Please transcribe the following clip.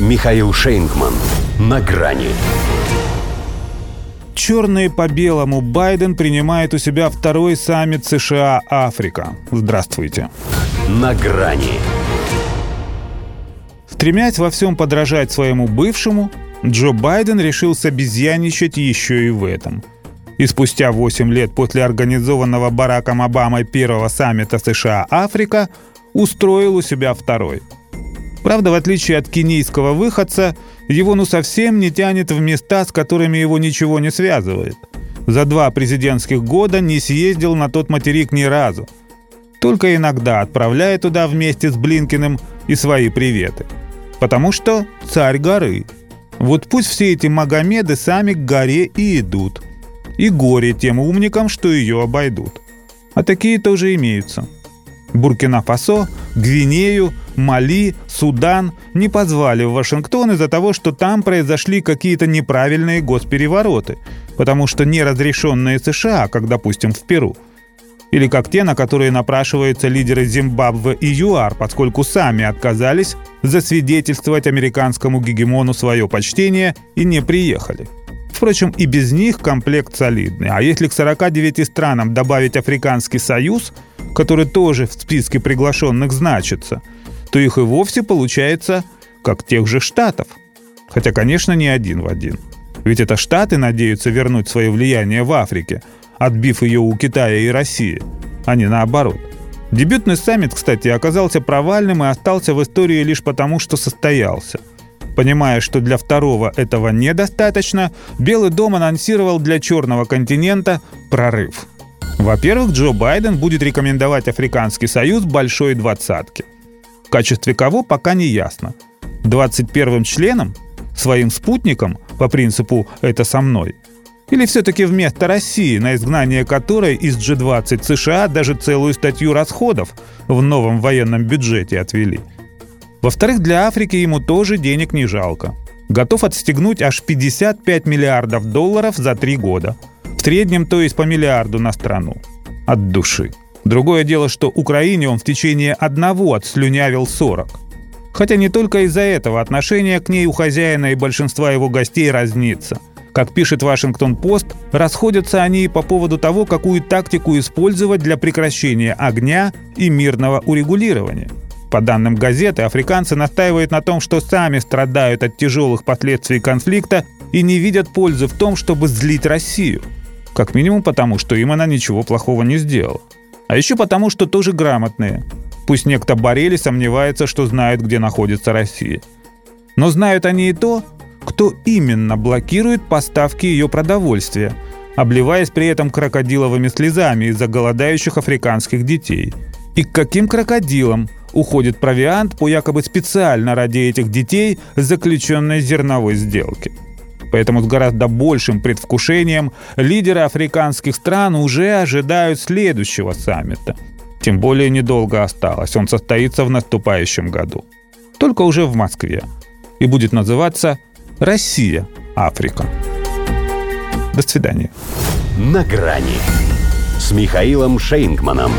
Михаил Шейнгман. На грани. Черные по белому Байден принимает у себя второй саммит США-Африка. Здравствуйте. На грани. Стремясь во всем подражать своему бывшему, Джо Байден решил обезьяничать еще и в этом. И спустя 8 лет после организованного Бараком Обамой первого саммита США-Африка устроил у себя второй – Правда, в отличие от кенийского выходца, его ну совсем не тянет в места, с которыми его ничего не связывает. За два президентских года не съездил на тот материк ни разу. Только иногда отправляя туда вместе с Блинкиным и свои приветы. Потому что царь горы. Вот пусть все эти Магомеды сами к горе и идут. И горе тем умникам, что ее обойдут. А такие тоже имеются. Буркина-Фасо, Гвинею, Мали, Судан не позвали в Вашингтон из-за того, что там произошли какие-то неправильные госперевороты, потому что не разрешенные США, как, допустим, в Перу. Или как те, на которые напрашиваются лидеры Зимбабве и ЮАР, поскольку сами отказались засвидетельствовать американскому гегемону свое почтение и не приехали. Впрочем, и без них комплект солидный. А если к 49 странам добавить Африканский Союз, который тоже в списке приглашенных значится – то их и вовсе получается как тех же Штатов. Хотя, конечно, не один в один. Ведь это Штаты надеются вернуть свое влияние в Африке, отбив ее у Китая и России, а не наоборот. Дебютный саммит, кстати, оказался провальным и остался в истории лишь потому, что состоялся. Понимая, что для второго этого недостаточно, Белый дом анонсировал для Черного континента прорыв. Во-первых, Джо Байден будет рекомендовать Африканский союз большой двадцатке качестве кого пока не ясно. 21-м членом? Своим спутником, по принципу «это со мной»? Или все-таки вместо России, на изгнание которой из G20 США даже целую статью расходов в новом военном бюджете отвели? Во-вторых, для Африки ему тоже денег не жалко. Готов отстегнуть аж 55 миллиардов долларов за три года. В среднем, то есть по миллиарду на страну. От души. Другое дело, что Украине он в течение одного отслюнявил 40. Хотя не только из-за этого отношение к ней у хозяина и большинства его гостей разнится. Как пишет Вашингтон-Пост, расходятся они и по поводу того, какую тактику использовать для прекращения огня и мирного урегулирования. По данным газеты, африканцы настаивают на том, что сами страдают от тяжелых последствий конфликта и не видят пользы в том, чтобы злить Россию. Как минимум потому, что им она ничего плохого не сделала. А еще потому, что тоже грамотные. Пусть некто Борели сомневается, что знает, где находится Россия. Но знают они и то, кто именно блокирует поставки ее продовольствия, обливаясь при этом крокодиловыми слезами из-за голодающих африканских детей. И к каким крокодилам уходит провиант по якобы специально ради этих детей заключенной зерновой сделки. Поэтому с гораздо большим предвкушением лидеры африканских стран уже ожидают следующего саммита. Тем более недолго осталось, он состоится в наступающем году. Только уже в Москве. И будет называться «Россия, Африка». До свидания. На грани с Михаилом Шейнгманом.